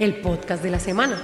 el podcast de la semana.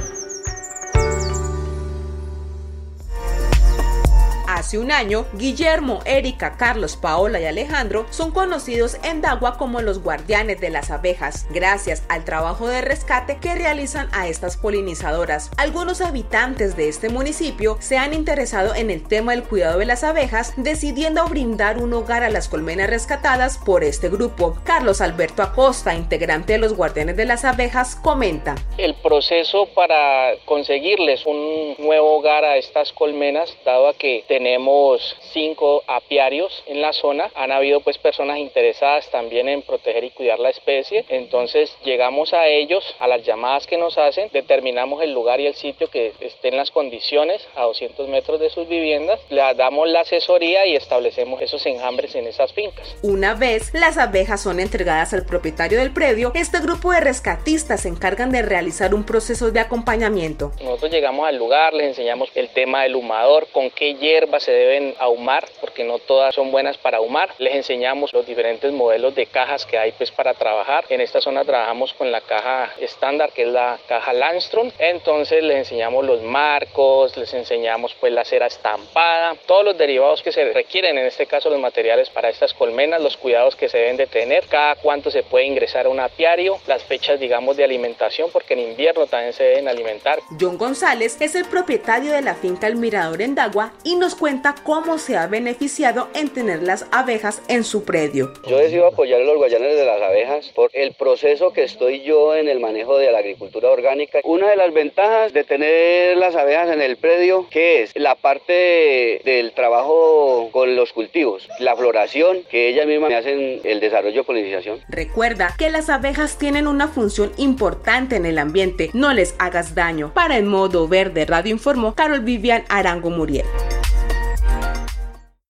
Hace un año, Guillermo, Erika, Carlos, Paola y Alejandro son conocidos en Dagua como los guardianes de las abejas, gracias al trabajo de rescate que realizan a estas polinizadoras. Algunos habitantes de este municipio se han interesado en el tema del cuidado de las abejas, decidiendo brindar un hogar a las colmenas rescatadas por este grupo. Carlos Alberto Acosta, integrante de los guardianes de las abejas, comenta. El proceso para conseguirles un nuevo hogar a estas colmenas, dado que tenemos tenemos cinco apiarios en la zona. Han habido pues personas interesadas también en proteger y cuidar la especie. Entonces llegamos a ellos, a las llamadas que nos hacen, determinamos el lugar y el sitio que estén las condiciones a 200 metros de sus viviendas, le damos la asesoría y establecemos esos enjambres en esas fincas. Una vez las abejas son entregadas al propietario del predio, este grupo de rescatistas se encargan de realizar un proceso de acompañamiento. Nosotros llegamos al lugar, les enseñamos el tema del humador, con qué hierba se deben ahumar porque no todas son buenas para ahumar. Les enseñamos los diferentes modelos de cajas que hay pues para trabajar. En esta zona trabajamos con la caja estándar que es la caja Landstrom. Entonces les enseñamos los marcos, les enseñamos pues la cera estampada, todos los derivados que se requieren, en este caso los materiales para estas colmenas, los cuidados que se deben de tener, cada cuánto se puede ingresar a un apiario, las fechas digamos de alimentación porque en invierno también se deben alimentar. John González es el propietario de la finca El Mirador en Dagua y nos cuenta cómo se ha beneficiado en tener las abejas en su predio. Yo decido apoyar a los guayanes de las abejas por el proceso que estoy yo en el manejo de la agricultura orgánica. Una de las ventajas de tener las abejas en el predio, que es la parte del trabajo con los cultivos, la floración, que ellas mismas me hacen el desarrollo de polinización. Recuerda que las abejas tienen una función importante en el ambiente, no les hagas daño. Para el modo verde Radio informó Carol Vivian Arango Muriel.